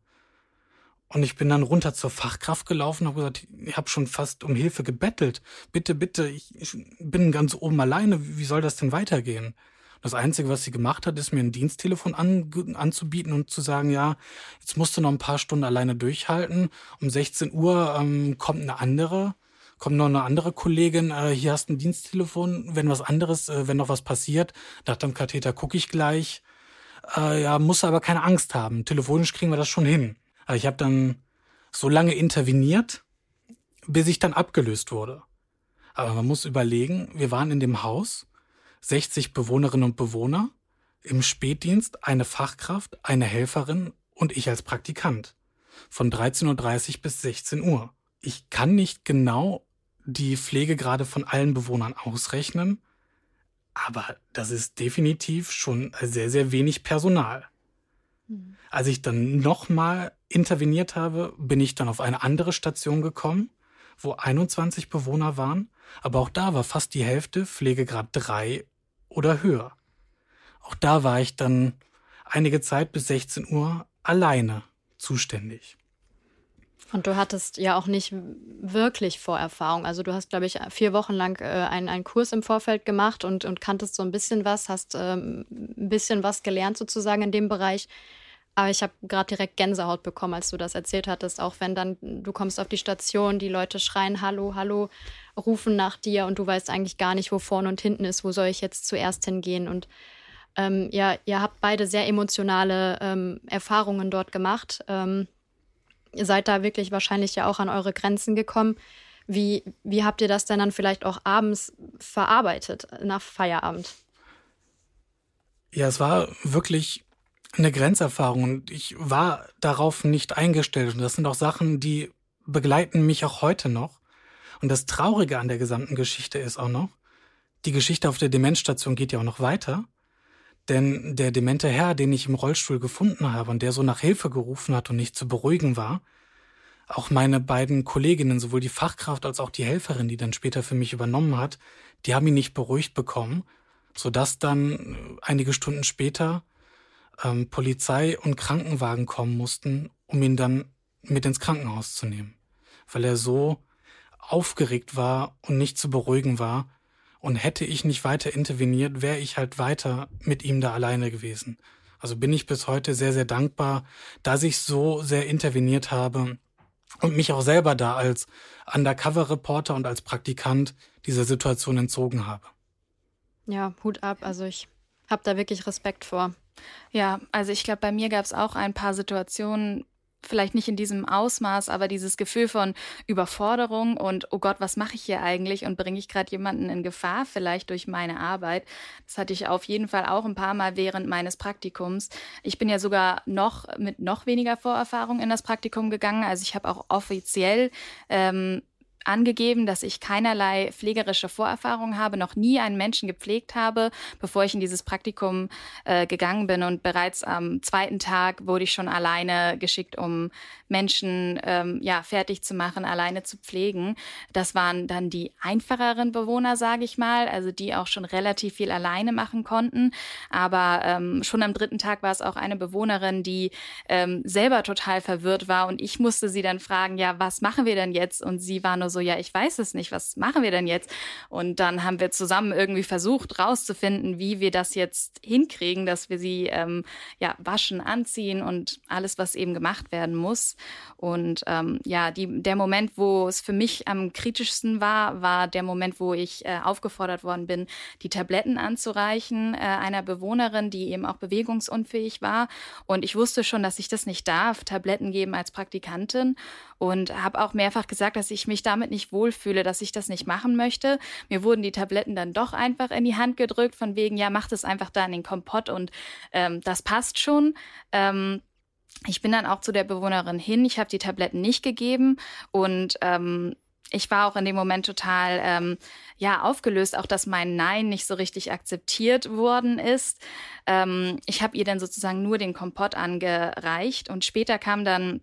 Und ich bin dann runter zur Fachkraft gelaufen und habe gesagt, ich habe schon fast um Hilfe gebettelt. Bitte, bitte, ich, ich bin ganz oben alleine. Wie soll das denn weitergehen? Das Einzige, was sie gemacht hat, ist mir ein Diensttelefon an, anzubieten und zu sagen, ja, jetzt musst du noch ein paar Stunden alleine durchhalten. Um 16 Uhr ähm, kommt eine andere, kommt noch eine andere Kollegin, äh, hier hast du ein Diensttelefon, wenn was anderes, äh, wenn noch was passiert, nach dem Katheter gucke ich gleich. Äh, ja, muss aber keine Angst haben. Telefonisch kriegen wir das schon hin. Aber ich habe dann so lange interveniert, bis ich dann abgelöst wurde. Aber man muss überlegen, wir waren in dem Haus 60 Bewohnerinnen und Bewohner, im Spätdienst eine Fachkraft, eine Helferin und ich als Praktikant. Von 13.30 Uhr bis 16 Uhr. Ich kann nicht genau die Pflegegrade von allen Bewohnern ausrechnen, aber das ist definitiv schon sehr, sehr wenig Personal. Mhm. Als ich dann nochmal interveniert habe, bin ich dann auf eine andere Station gekommen, wo 21 Bewohner waren, aber auch da war fast die Hälfte Pflegegrad 3 oder höher. Auch da war ich dann einige Zeit bis 16 Uhr alleine zuständig. Und du hattest ja auch nicht wirklich Vorerfahrung. Also du hast, glaube ich, vier Wochen lang äh, einen, einen Kurs im Vorfeld gemacht und, und kanntest so ein bisschen was, hast ähm, ein bisschen was gelernt sozusagen in dem Bereich. Aber ich habe gerade direkt Gänsehaut bekommen, als du das erzählt hattest. Auch wenn dann du kommst auf die Station, die Leute schreien Hallo, Hallo, rufen nach dir und du weißt eigentlich gar nicht, wo vorne und hinten ist, wo soll ich jetzt zuerst hingehen. Und ähm, ja, ihr habt beide sehr emotionale ähm, Erfahrungen dort gemacht. Ähm, ihr seid da wirklich wahrscheinlich ja auch an eure Grenzen gekommen. Wie, wie habt ihr das denn dann vielleicht auch abends verarbeitet nach Feierabend? Ja, es war wirklich eine Grenzerfahrung und ich war darauf nicht eingestellt. Und das sind auch Sachen, die begleiten mich auch heute noch. Und das Traurige an der gesamten Geschichte ist auch noch, die Geschichte auf der Demenzstation geht ja auch noch weiter. Denn der demente Herr, den ich im Rollstuhl gefunden habe und der so nach Hilfe gerufen hat und nicht zu beruhigen war, auch meine beiden Kolleginnen, sowohl die Fachkraft als auch die Helferin, die dann später für mich übernommen hat, die haben ihn nicht beruhigt bekommen, sodass dann äh, einige Stunden später ähm, Polizei und Krankenwagen kommen mussten, um ihn dann mit ins Krankenhaus zu nehmen, weil er so aufgeregt war und nicht zu beruhigen war. Und hätte ich nicht weiter interveniert, wäre ich halt weiter mit ihm da alleine gewesen. Also bin ich bis heute sehr, sehr dankbar, dass ich so sehr interveniert habe und mich auch selber da als Undercover-Reporter und als Praktikant dieser Situation entzogen habe. Ja, Hut ab. Also ich habe da wirklich Respekt vor. Ja, also ich glaube, bei mir gab es auch ein paar Situationen, vielleicht nicht in diesem Ausmaß, aber dieses Gefühl von Überforderung und, oh Gott, was mache ich hier eigentlich und bringe ich gerade jemanden in Gefahr vielleicht durch meine Arbeit. Das hatte ich auf jeden Fall auch ein paar Mal während meines Praktikums. Ich bin ja sogar noch mit noch weniger Vorerfahrung in das Praktikum gegangen. Also ich habe auch offiziell ähm, angegeben, dass ich keinerlei pflegerische Vorerfahrung habe, noch nie einen Menschen gepflegt habe, bevor ich in dieses Praktikum äh, gegangen bin. Und bereits am zweiten Tag wurde ich schon alleine geschickt, um Menschen ähm, ja fertig zu machen, alleine zu pflegen. Das waren dann die einfacheren Bewohner, sage ich mal, also die auch schon relativ viel alleine machen konnten. Aber ähm, schon am dritten Tag war es auch eine Bewohnerin, die ähm, selber total verwirrt war und ich musste sie dann fragen, ja, was machen wir denn jetzt? Und sie war nur so, ja, ich weiß es nicht, was machen wir denn jetzt? Und dann haben wir zusammen irgendwie versucht rauszufinden, wie wir das jetzt hinkriegen, dass wir sie ähm, ja waschen, anziehen und alles, was eben gemacht werden muss. Und ähm, ja, die, der Moment, wo es für mich am kritischsten war, war der Moment, wo ich äh, aufgefordert worden bin, die Tabletten anzureichen äh, einer Bewohnerin, die eben auch bewegungsunfähig war. Und ich wusste schon, dass ich das nicht darf, Tabletten geben als Praktikantin. Und habe auch mehrfach gesagt, dass ich mich damit nicht wohlfühle, dass ich das nicht machen möchte. Mir wurden die Tabletten dann doch einfach in die Hand gedrückt, von wegen, ja, mach das einfach da in den Kompott und ähm, das passt schon. Ähm, ich bin dann auch zu der Bewohnerin hin. Ich habe die Tabletten nicht gegeben und ähm, ich war auch in dem Moment total ähm, ja aufgelöst, auch dass mein Nein nicht so richtig akzeptiert worden ist. Ähm, ich habe ihr dann sozusagen nur den Kompott angereicht und später kam dann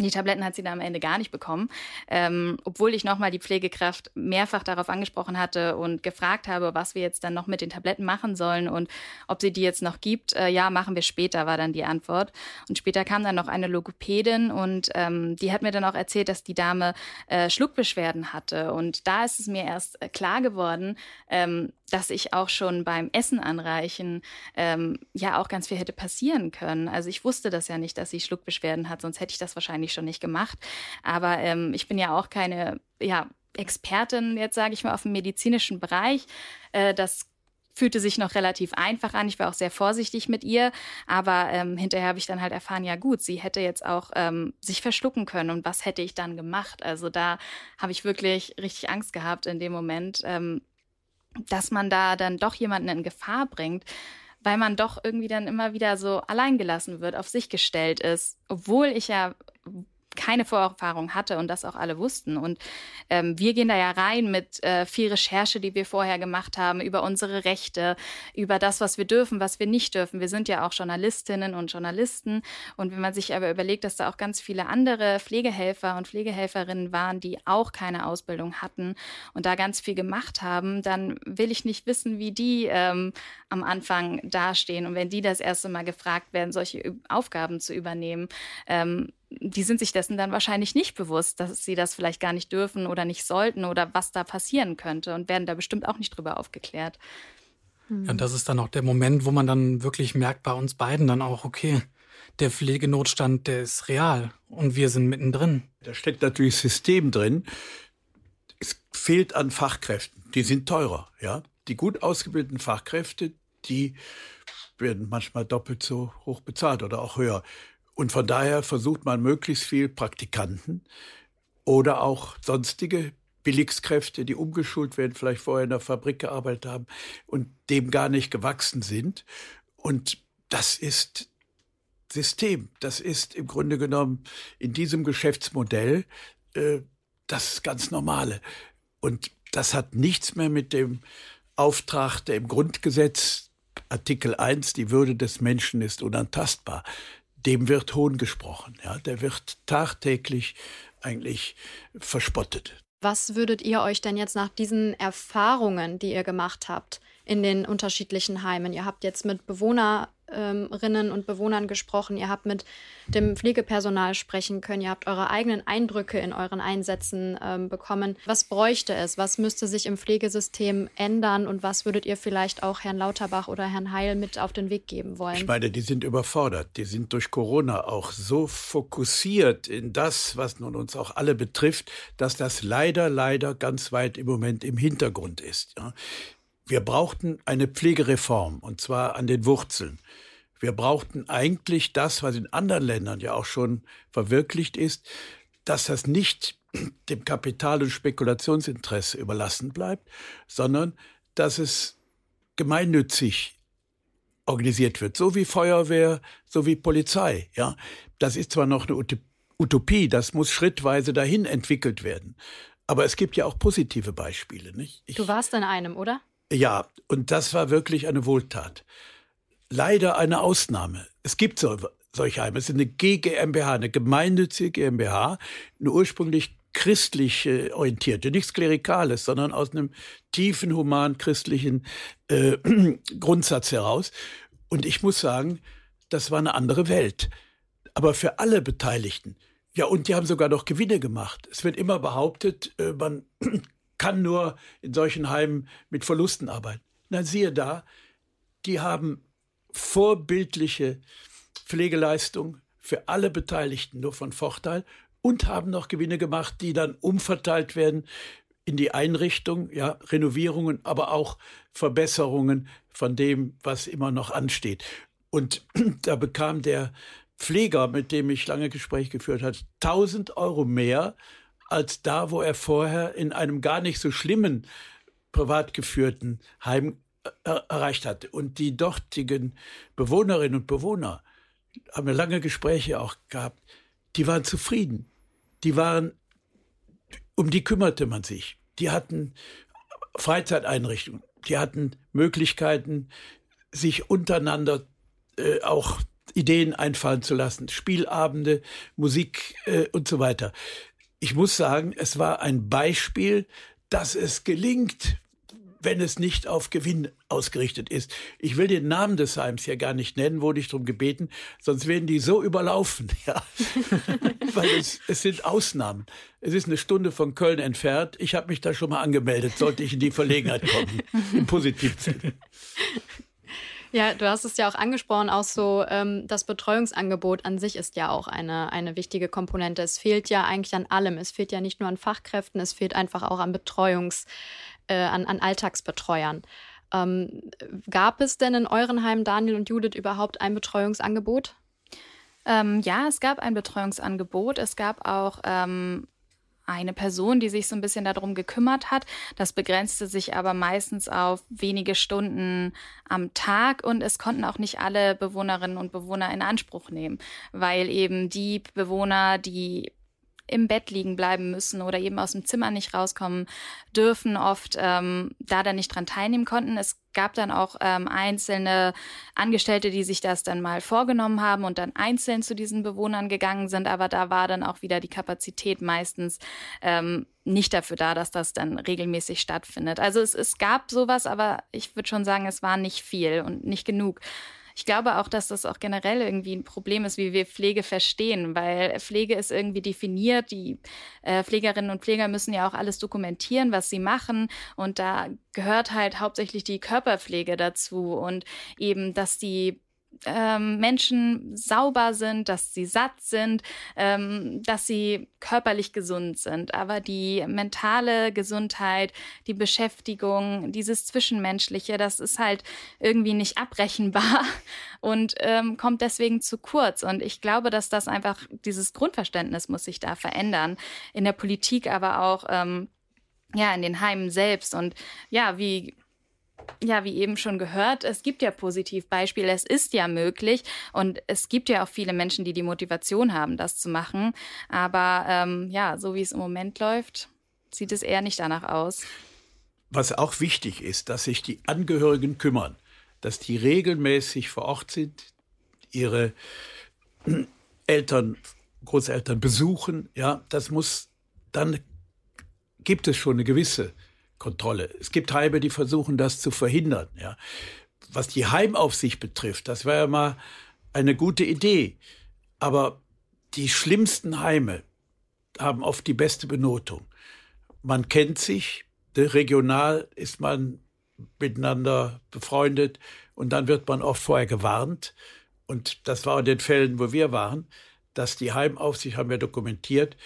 die Tabletten hat sie dann am Ende gar nicht bekommen, ähm, obwohl ich nochmal die Pflegekraft mehrfach darauf angesprochen hatte und gefragt habe, was wir jetzt dann noch mit den Tabletten machen sollen und ob sie die jetzt noch gibt. Äh, ja, machen wir später, war dann die Antwort. Und später kam dann noch eine Logopädin und ähm, die hat mir dann auch erzählt, dass die Dame äh, Schluckbeschwerden hatte. Und da ist es mir erst äh, klar geworden, ähm, dass ich auch schon beim Essen anreichen ähm, ja auch ganz viel hätte passieren können. Also ich wusste das ja nicht, dass sie Schluckbeschwerden hat, sonst hätte ich das wahrscheinlich schon nicht gemacht. Aber ähm, ich bin ja auch keine ja, Expertin, jetzt sage ich mal, auf dem medizinischen Bereich. Äh, das fühlte sich noch relativ einfach an. Ich war auch sehr vorsichtig mit ihr, aber ähm, hinterher habe ich dann halt erfahren, ja gut, sie hätte jetzt auch ähm, sich verschlucken können und was hätte ich dann gemacht? Also da habe ich wirklich richtig Angst gehabt in dem Moment. Ähm, dass man da dann doch jemanden in Gefahr bringt, weil man doch irgendwie dann immer wieder so alleingelassen wird, auf sich gestellt ist, obwohl ich ja keine Vorerfahrung hatte und das auch alle wussten. Und ähm, wir gehen da ja rein mit äh, viel Recherche, die wir vorher gemacht haben, über unsere Rechte, über das, was wir dürfen, was wir nicht dürfen. Wir sind ja auch Journalistinnen und Journalisten. Und wenn man sich aber überlegt, dass da auch ganz viele andere Pflegehelfer und Pflegehelferinnen waren, die auch keine Ausbildung hatten und da ganz viel gemacht haben, dann will ich nicht wissen, wie die ähm, am Anfang dastehen. Und wenn die das erste Mal gefragt werden, solche Aufgaben zu übernehmen, ähm, die sind sich dessen dann wahrscheinlich nicht bewusst, dass sie das vielleicht gar nicht dürfen oder nicht sollten oder was da passieren könnte und werden da bestimmt auch nicht drüber aufgeklärt. Ja, und das ist dann auch der Moment, wo man dann wirklich merkt bei uns beiden dann auch, okay, der Pflegenotstand, der ist real und wir sind mittendrin. Da steckt natürlich System drin. Es fehlt an Fachkräften. Die sind teurer, ja. Die gut ausgebildeten Fachkräfte, die werden manchmal doppelt so hoch bezahlt oder auch höher. Und von daher versucht man möglichst viel Praktikanten oder auch sonstige Billigskräfte, die umgeschult werden, vielleicht vorher in der Fabrik gearbeitet haben und dem gar nicht gewachsen sind. Und das ist System. Das ist im Grunde genommen in diesem Geschäftsmodell äh, das ganz Normale. Und das hat nichts mehr mit dem Auftrag, der im Grundgesetz Artikel 1, die Würde des Menschen ist unantastbar, dem wird Hohn gesprochen. Ja, der wird tagtäglich eigentlich verspottet. Was würdet ihr euch denn jetzt nach diesen Erfahrungen, die ihr gemacht habt, in den unterschiedlichen Heimen? Ihr habt jetzt mit Bewohner Bewohnerinnen und Bewohnern gesprochen, ihr habt mit dem Pflegepersonal sprechen können, ihr habt eure eigenen Eindrücke in euren Einsätzen ähm, bekommen. Was bräuchte es? Was müsste sich im Pflegesystem ändern und was würdet ihr vielleicht auch Herrn Lauterbach oder Herrn Heil mit auf den Weg geben wollen? Ich meine, die sind überfordert. Die sind durch Corona auch so fokussiert in das, was nun uns auch alle betrifft, dass das leider, leider ganz weit im Moment im Hintergrund ist. Ja. Wir brauchten eine Pflegereform und zwar an den Wurzeln. Wir brauchten eigentlich das, was in anderen Ländern ja auch schon verwirklicht ist, dass das nicht [CLEARS THROAT] dem Kapital- und Spekulationsinteresse überlassen bleibt, sondern dass es gemeinnützig organisiert wird, so wie Feuerwehr, so wie Polizei. Ja, das ist zwar noch eine Utopie, das muss schrittweise dahin entwickelt werden, aber es gibt ja auch positive Beispiele. Nicht? Ich, du warst in einem, oder? Ja, und das war wirklich eine Wohltat. Leider eine Ausnahme. Es gibt so, solche Heime. Es ist eine GGMBH, eine gemeinnützige GmbH, eine ursprünglich christlich äh, orientierte, nichts Klerikales, sondern aus einem tiefen human-christlichen äh, [CLEARS THROAT] Grundsatz heraus. Und ich muss sagen, das war eine andere Welt. Aber für alle Beteiligten. Ja, und die haben sogar noch Gewinne gemacht. Es wird immer behauptet, äh, man [CLEARS THROAT] kann nur in solchen Heimen mit Verlusten arbeiten. Na, siehe da, die haben vorbildliche Pflegeleistung für alle Beteiligten nur von Vorteil und haben noch Gewinne gemacht, die dann umverteilt werden in die Einrichtung, ja, Renovierungen, aber auch Verbesserungen von dem, was immer noch ansteht. Und [CLEARS THROAT] da bekam der Pfleger, mit dem ich lange Gespräch geführt habe, 1000 Euro mehr als da, wo er vorher in einem gar nicht so schlimmen privat geführten Heim äh, erreicht hat. Und die dortigen Bewohnerinnen und Bewohner haben lange Gespräche auch gehabt. Die waren zufrieden. Die waren, um die kümmerte man sich. Die hatten Freizeiteinrichtungen. Die hatten Möglichkeiten, sich untereinander äh, auch Ideen einfallen zu lassen, Spielabende, Musik äh, und so weiter ich muss sagen, es war ein Beispiel, dass es gelingt, wenn es nicht auf Gewinn ausgerichtet ist. Ich will den Namen des Heims ja gar nicht nennen, wurde ich darum gebeten, sonst werden die so überlaufen. [LAUGHS] Ja. Weil es, es sind Ausnahmen. Es ist eine Stunde von Köln entfernt. Ich habe mich da schon mal angemeldet, sollte ich in die Verlegenheit kommen. Im positiven. Ja, du hast es ja auch angesprochen, auch so ähm, das Betreuungsangebot an sich ist ja auch eine, eine wichtige Komponente. Es fehlt ja eigentlich an allem. Es fehlt ja nicht nur an Fachkräften, es fehlt einfach auch an Betreuungs, äh, an, an Alltagsbetreuern. Ähm, gab es denn in euren Heimen, Daniel und Judith, überhaupt ein Betreuungsangebot? Ähm, ja, es gab ein Betreuungsangebot. Es gab auch ähm, eine Person, die sich so ein bisschen darum gekümmert hat. Das begrenzte sich aber meistens auf wenige Stunden am Tag und es konnten auch nicht alle Bewohnerinnen und Bewohner in Anspruch nehmen, weil eben die Bewohner, die im Bett liegen bleiben müssen oder eben aus dem Zimmer nicht rauskommen dürfen, oft ähm, da dann nicht dran teilnehmen konnten. Es gab dann auch ähm, einzelne Angestellte, die sich das dann mal vorgenommen haben und dann einzeln zu diesen Bewohnern gegangen sind, aber da war dann auch wieder die Kapazität meistens ähm, nicht dafür da, dass das dann regelmäßig stattfindet. Also es, es gab sowas, aber ich würde schon sagen, es war nicht viel und nicht genug. Ich glaube auch, dass das auch generell irgendwie ein Problem ist, wie wir Pflege verstehen, weil Pflege ist irgendwie definiert. Die äh, Pflegerinnen und Pfleger müssen ja auch alles dokumentieren, was sie machen. Und da gehört halt hauptsächlich die Körperpflege dazu und eben, dass die ähm, Menschen sauber sind, dass sie satt sind, ähm, dass sie körperlich gesund sind. Aber die mentale Gesundheit, die Beschäftigung, dieses Zwischenmenschliche, das ist halt irgendwie nicht abrechenbar [LAUGHS] und ähm, kommt deswegen zu kurz. Und ich glaube, dass das einfach, dieses Grundverständnis muss sich da verändern. In der Politik, aber auch ähm, ja, in den Heimen selbst. Und ja, wie ja, wie eben schon gehört, es gibt ja Positivbeispiele, es ist ja möglich und es gibt ja auch viele Menschen, die die Motivation haben, das zu machen. Aber ähm, ja, so wie es im Moment läuft, sieht es eher nicht danach aus. Was auch wichtig ist, dass sich die Angehörigen kümmern, dass die regelmäßig vor Ort sind, ihre [CLEARS THROAT] Eltern, Großeltern besuchen. Ja, das muss dann gibt es schon eine gewisse Kontrolle. Es gibt Heime, die versuchen, das zu verhindern. Ja. Was die Heimaufsicht betrifft, das wäre ja mal eine gute Idee. Aber die schlimmsten Heime haben oft die beste Benotung. Man kennt sich, regional ist man miteinander befreundet und dann wird man oft vorher gewarnt. Und das war in den Fällen, wo wir waren, dass die Heimaufsicht, haben wir dokumentiert,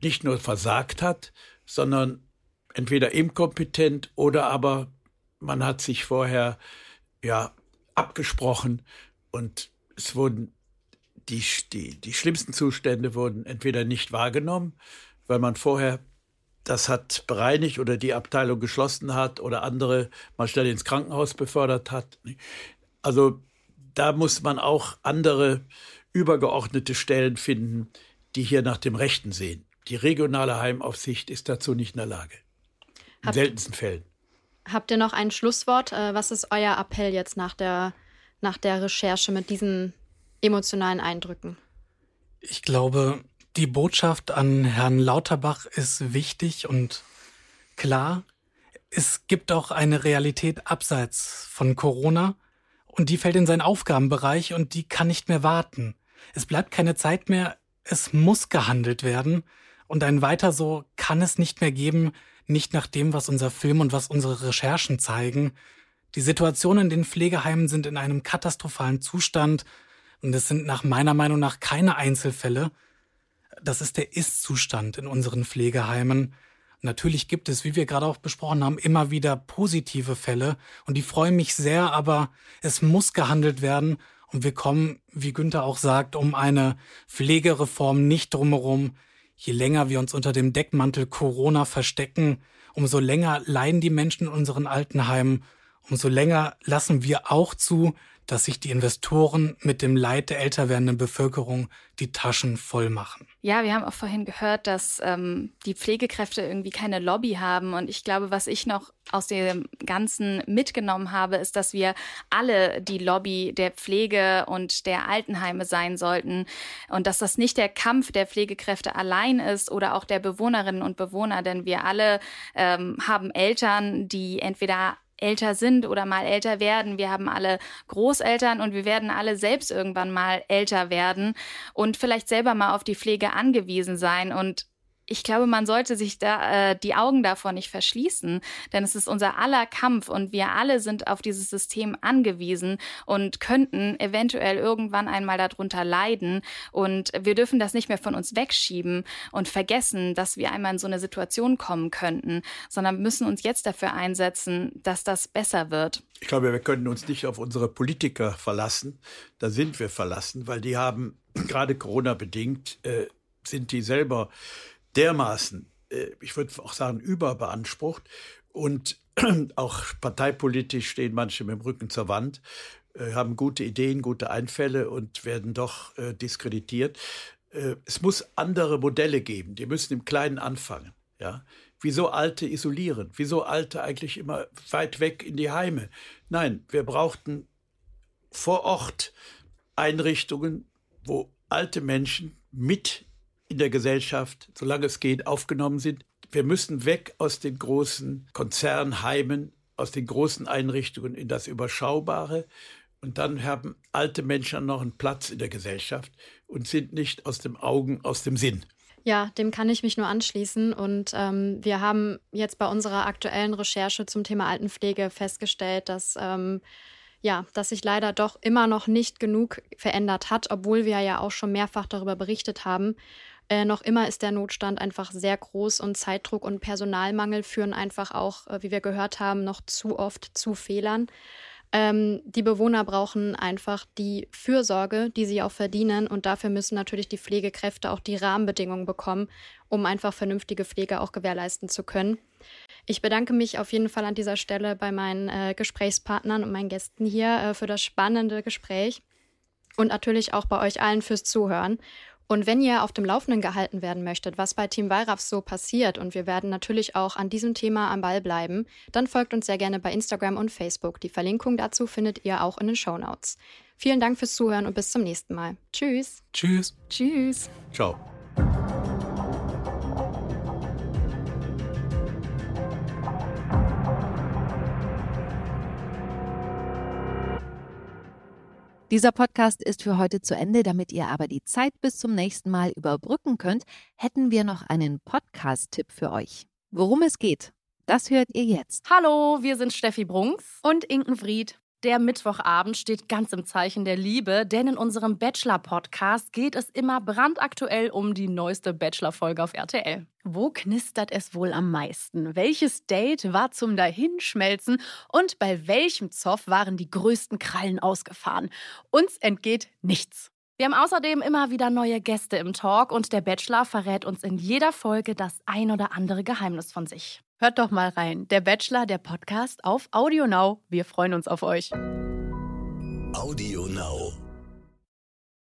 nicht nur versagt hat, sondern entweder inkompetent oder aber man hat sich vorher ja abgesprochen und es wurden die, die, die schlimmsten Zustände wurden entweder nicht wahrgenommen, weil man vorher das hat bereinigt oder die Abteilung geschlossen hat oder andere mal schnell ins Krankenhaus befördert hat. Also da muss man auch andere übergeordnete Stellen finden, die hier nach dem Rechten sehen. Die regionale Heimaufsicht ist dazu nicht in der Lage. In habt, seltensten Fällen. Habt ihr noch ein Schlusswort? Äh, was ist euer Appell jetzt nach der, nach der Recherche mit diesen emotionalen Eindrücken? Ich glaube, die Botschaft an Herrn Lauterbach ist wichtig und klar. Es gibt auch eine Realität abseits von Corona und die fällt in seinen Aufgabenbereich und die kann nicht mehr warten. Es bleibt keine Zeit mehr, es muss gehandelt werden und ein weiter so kann es nicht mehr geben, nicht nach dem, was unser Film und was unsere Recherchen zeigen. Die Situationen in den Pflegeheimen sind in einem katastrophalen Zustand und es sind nach meiner Meinung nach keine Einzelfälle. Das ist der Ist-Zustand in unseren Pflegeheimen. Natürlich gibt es, wie wir gerade auch besprochen haben, immer wieder positive Fälle und die freuen mich sehr, aber es muss gehandelt werden und wir kommen, wie Günther auch sagt, um eine Pflegereform nicht drumherum je länger wir uns unter dem Deckmantel Corona verstecken, umso länger leiden die Menschen in unseren Altenheimen, umso länger lassen wir auch zu, dass sich die Investoren mit dem Leid der älter werdenden Bevölkerung die Taschen voll machen. Ja, wir haben auch vorhin gehört, dass ähm, die Pflegekräfte irgendwie keine Lobby haben. Und ich glaube, was ich noch aus dem Ganzen mitgenommen habe, ist, dass wir alle die Lobby der Pflege und der Altenheime sein sollten. Und dass das nicht der Kampf der Pflegekräfte allein ist oder auch der Bewohnerinnen und Bewohner, denn wir alle ähm, haben Eltern, die entweder älter sind oder mal älter werden. Wir haben alle Großeltern und wir werden alle selbst irgendwann mal älter werden und vielleicht selber mal auf die Pflege angewiesen sein. Und ich glaube, man sollte sich da äh, die Augen davor nicht verschließen, denn es ist unser aller Kampf und wir alle sind auf dieses System angewiesen und könnten eventuell irgendwann einmal darunter leiden und wir dürfen das nicht mehr von uns wegschieben und vergessen, dass wir einmal in so eine Situation kommen könnten, sondern müssen uns jetzt dafür einsetzen, dass das besser wird. Ich glaube, wir können uns nicht auf unsere Politiker verlassen. Da sind wir verlassen, weil die haben [CLEARS THROAT] gerade Corona bedingt äh, sind die selber dermaßen, äh, ich würde auch sagen, überbeansprucht und [CLEARS THROAT] auch parteipolitisch stehen manche mit dem Rücken zur Wand, äh, haben gute Ideen, gute Einfälle und werden doch äh, diskreditiert. Es muss andere Modelle geben, die müssen im Kleinen anfangen. Ja? Wieso Alte isolieren? Wieso Alte eigentlich immer weit weg in die Heime? Nein, wir brauchten vor Ort Einrichtungen, wo alte Menschen mit in der Gesellschaft, solange es geht, aufgenommen sind. Wir müssen weg aus den großen Konzernheimen, aus den großen Einrichtungen in das Überschaubare. Und dann haben alte Menschen noch einen Platz in der Gesellschaft und sind nicht aus dem Augen, aus dem Sinn. Ja, dem kann ich mich nur anschließen. Und ähm, wir haben jetzt bei unserer aktuellen Recherche zum Thema Altenpflege festgestellt, dass ähm, ja, dass sich leider doch immer noch nicht genug verändert hat, obwohl wir ja auch schon mehrfach darüber berichtet haben. Äh, noch immer ist der Notstand einfach sehr groß und Zeitdruck und Personalmangel führen einfach auch, äh, wie wir gehört haben, noch zu oft zu Fehlern. Ähm, die Bewohner brauchen einfach die Fürsorge, die sie auch verdienen. Und dafür müssen natürlich die Pflegekräfte auch die Rahmenbedingungen bekommen, um einfach vernünftige Pflege auch gewährleisten zu können. Ich bedanke mich auf jeden Fall an dieser Stelle bei meinen äh, Gesprächspartnern und meinen Gästen hier äh, für das spannende Gespräch und natürlich auch bei euch allen fürs Zuhören. Und wenn ihr auf dem Laufenden gehalten werden möchtet, was bei Team Wallraff so passiert, und wir werden natürlich auch an diesem Thema am Ball bleiben, dann folgt uns sehr gerne bei Instagram und Facebook. Die Verlinkung dazu findet ihr auch in den Show Notes. Vielen Dank fürs Zuhören und bis zum nächsten Mal. Tschüss. Tschüss. Tschüss. Ciao. Dieser Podcast ist für heute zu Ende. Damit ihr aber die Zeit bis zum nächsten Mal überbrücken könnt, hätten wir noch einen Podcast-Tipp für euch. Worum es geht, das hört ihr jetzt. Hallo, wir sind Steffi Brunks und Inkenfried. Der Mittwochabend steht ganz im Zeichen der Liebe, denn in unserem Bachelor-Podcast geht es immer brandaktuell um die neueste Bachelor-Folge auf RTL. Wo knistert es wohl am meisten? Welches Date war zum Dahinschmelzen? Und bei welchem Zoff waren die größten Krallen ausgefahren? Uns entgeht nichts. Wir haben außerdem immer wieder neue Gäste im Talk und der Bachelor verrät uns in jeder Folge das ein oder andere Geheimnis von sich. Hört doch mal rein. Der Bachelor, der Podcast auf Audio Now. Wir freuen uns auf euch. Audio Now.